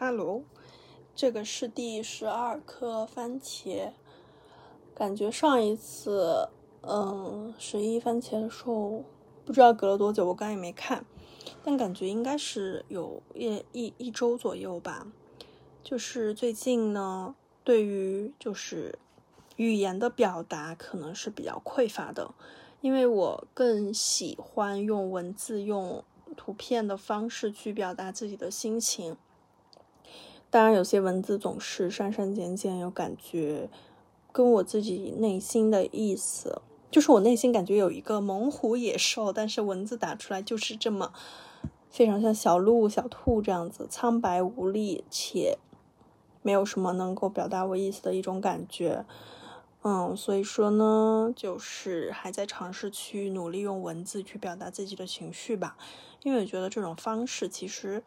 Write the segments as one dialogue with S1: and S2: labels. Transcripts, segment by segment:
S1: 哈喽这个是第十二颗番茄。感觉上一次，嗯，十一番茄的时候，不知道隔了多久，我刚也没看，但感觉应该是有一一一周左右吧。就是最近呢，对于就是语言的表达可能是比较匮乏的，因为我更喜欢用文字、用图片的方式去表达自己的心情。当然，有些文字总是删删减减，有感觉跟我自己内心的意思，就是我内心感觉有一个猛虎野兽，但是文字打出来就是这么非常像小鹿、小兔这样子，苍白无力且没有什么能够表达我意思的一种感觉。嗯，所以说呢，就是还在尝试去努力用文字去表达自己的情绪吧，因为我觉得这种方式其实。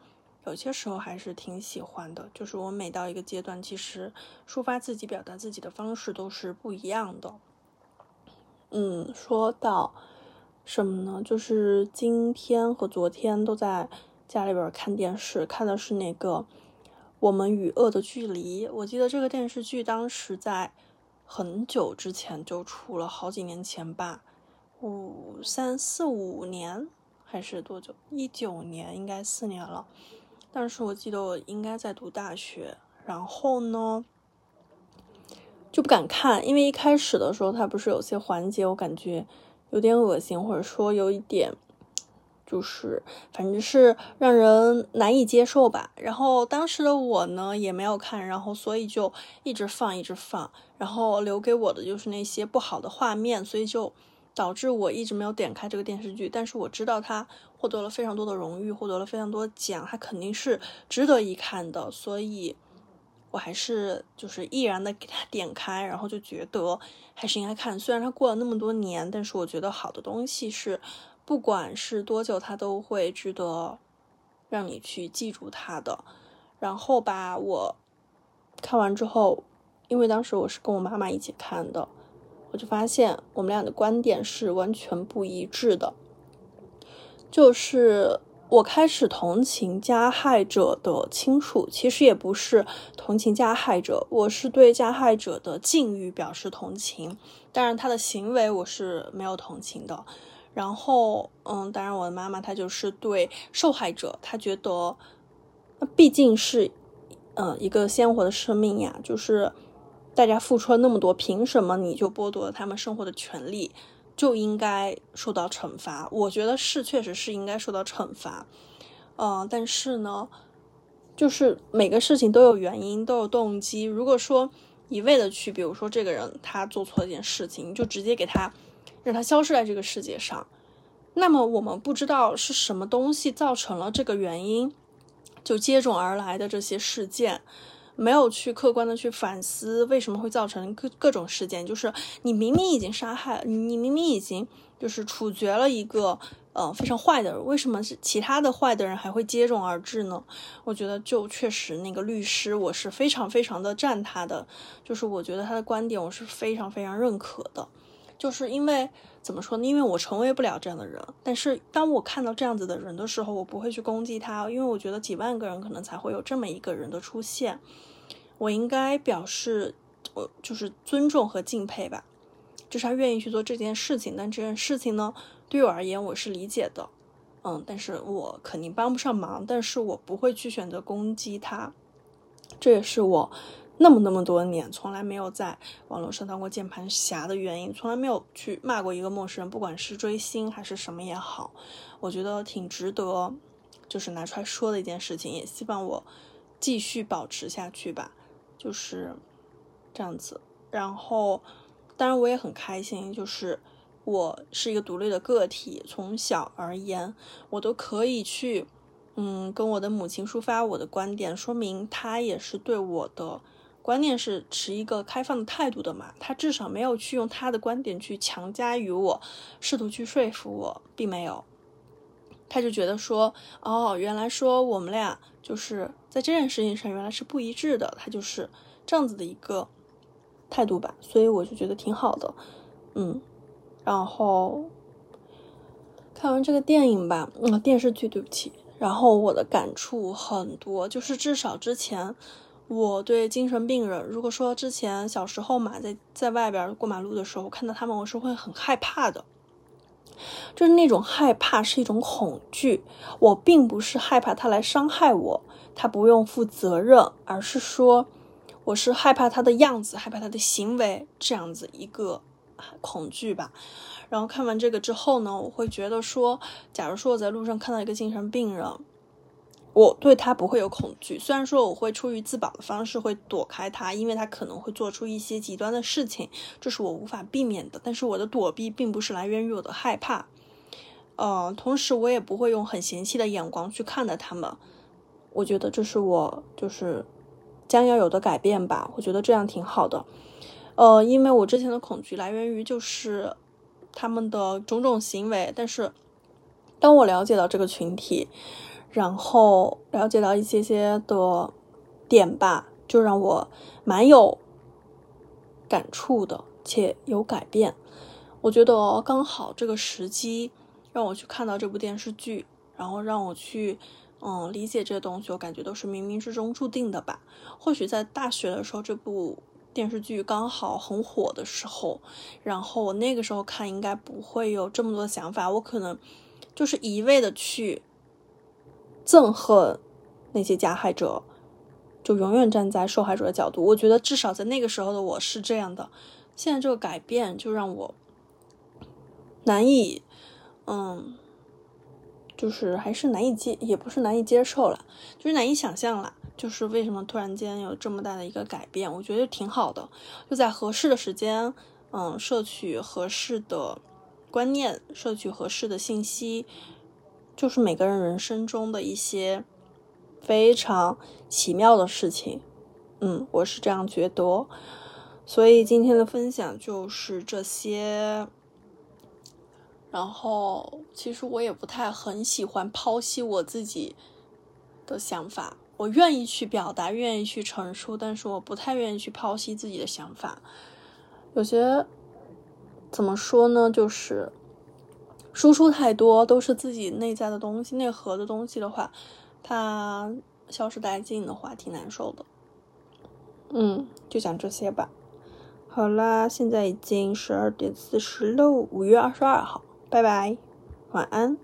S1: 有些时候还是挺喜欢的，就是我每到一个阶段，其实抒发自己、表达自己的方式都是不一样的。嗯，说到什么呢？就是今天和昨天都在家里边看电视，看的是那个《我们与恶的距离》。我记得这个电视剧当时在很久之前就出了，好几年前吧，五三四五年还是多久？一九年，应该四年了。但是我记得我应该在读大学，然后呢就不敢看，因为一开始的时候它不是有些环节我感觉有点恶心，或者说有一点就是反正是让人难以接受吧。然后当时的我呢也没有看，然后所以就一直放一直放，然后留给我的就是那些不好的画面，所以就。导致我一直没有点开这个电视剧，但是我知道它获得了非常多的荣誉，获得了非常多奖，它肯定是值得一看的，所以我还是就是毅然的给它点开，然后就觉得还是应该看。虽然它过了那么多年，但是我觉得好的东西是，不管是多久，它都会值得让你去记住它的。然后吧，我看完之后，因为当时我是跟我妈妈一起看的。我就发现我们俩的观点是完全不一致的，就是我开始同情加害者的亲属，其实也不是同情加害者，我是对加害者的境遇表示同情，当然他的行为我是没有同情的。然后，嗯，当然我的妈妈她就是对受害者，她觉得那毕竟是，嗯，一个鲜活的生命呀，就是。大家付出了那么多，凭什么你就剥夺了他们生活的权利，就应该受到惩罚？我觉得是，确实是应该受到惩罚。嗯，但是呢，就是每个事情都有原因，都有动机。如果说一味的去，比如说这个人他做错一件事情，就直接给他让他消失在这个世界上，那么我们不知道是什么东西造成了这个原因，就接踵而来的这些事件。没有去客观的去反思为什么会造成各各种事件，就是你明明已经杀害，你明明已经就是处决了一个呃非常坏的人，为什么是其他的坏的人还会接踵而至呢？我觉得就确实那个律师我是非常非常的赞他的，就是我觉得他的观点我是非常非常认可的，就是因为。怎么说呢？因为我成为不了这样的人，但是当我看到这样子的人的时候，我不会去攻击他，因为我觉得几万个人可能才会有这么一个人的出现，我应该表示我就是尊重和敬佩吧，就是他愿意去做这件事情。但这件事情呢，对我而言我是理解的，嗯，但是我肯定帮不上忙，但是我不会去选择攻击他，这也是我。那么那么多年，从来没有在网络上当过键盘侠的原因，从来没有去骂过一个陌生人，不管是追星还是什么也好，我觉得挺值得，就是拿出来说的一件事情，也希望我继续保持下去吧，就是这样子。然后，当然我也很开心，就是我是一个独立的个体，从小而言，我都可以去，嗯，跟我的母亲抒发我的观点，说明她也是对我的。观念是持一个开放的态度的嘛？他至少没有去用他的观点去强加于我，试图去说服我，并没有。他就觉得说，哦，原来说我们俩就是在这件事情上原来是不一致的，他就是这样子的一个态度吧。所以我就觉得挺好的，嗯。然后看完这个电影吧，嗯，电视剧对不起。然后我的感触很多，就是至少之前我对精神病人，如果说之前小时候嘛，在在外边过马路的时候看到他们，我是会很害怕的。就是那种害怕是一种恐惧，我并不是害怕他来伤害我，他不用负责任，而是说我是害怕他的样子，害怕他的行为这样子一个恐惧吧。然后看完这个之后呢，我会觉得说，假如说我在路上看到一个精神病人。我对他不会有恐惧，虽然说我会出于自保的方式会躲开他，因为他可能会做出一些极端的事情，这是我无法避免的。但是我的躲避并不是来源于我的害怕，呃，同时我也不会用很嫌弃的眼光去看待他们。我觉得这是我就是将要有的改变吧。我觉得这样挺好的，呃，因为我之前的恐惧来源于就是他们的种种行为，但是当我了解到这个群体。然后了解到一些些的点吧，就让我蛮有感触的，且有改变。我觉得刚好这个时机让我去看到这部电视剧，然后让我去嗯理解这些东西，我感觉都是冥冥之中注定的吧。或许在大学的时候，这部电视剧刚好很火的时候，然后我那个时候看应该不会有这么多想法，我可能就是一味的去。憎恨那些加害者，就永远站在受害者的角度。我觉得至少在那个时候的我是这样的。现在这个改变就让我难以，嗯，就是还是难以接，也不是难以接受了，就是难以想象了。就是为什么突然间有这么大的一个改变？我觉得挺好的，就在合适的时间，嗯，摄取合适的观念，摄取合适的信息。就是每个人人生中的一些非常奇妙的事情，嗯，我是这样觉得。所以今天的分享就是这些。然后，其实我也不太很喜欢剖析我自己的想法，我愿意去表达，愿意去陈述，但是我不太愿意去剖析自己的想法。有些怎么说呢？就是。输出太多都是自己内在的东西、内核的东西的话，它消失殆尽的话，挺难受的。嗯，就讲这些吧。好啦，现在已经十二点四十六，五月二十二号，拜拜，晚安。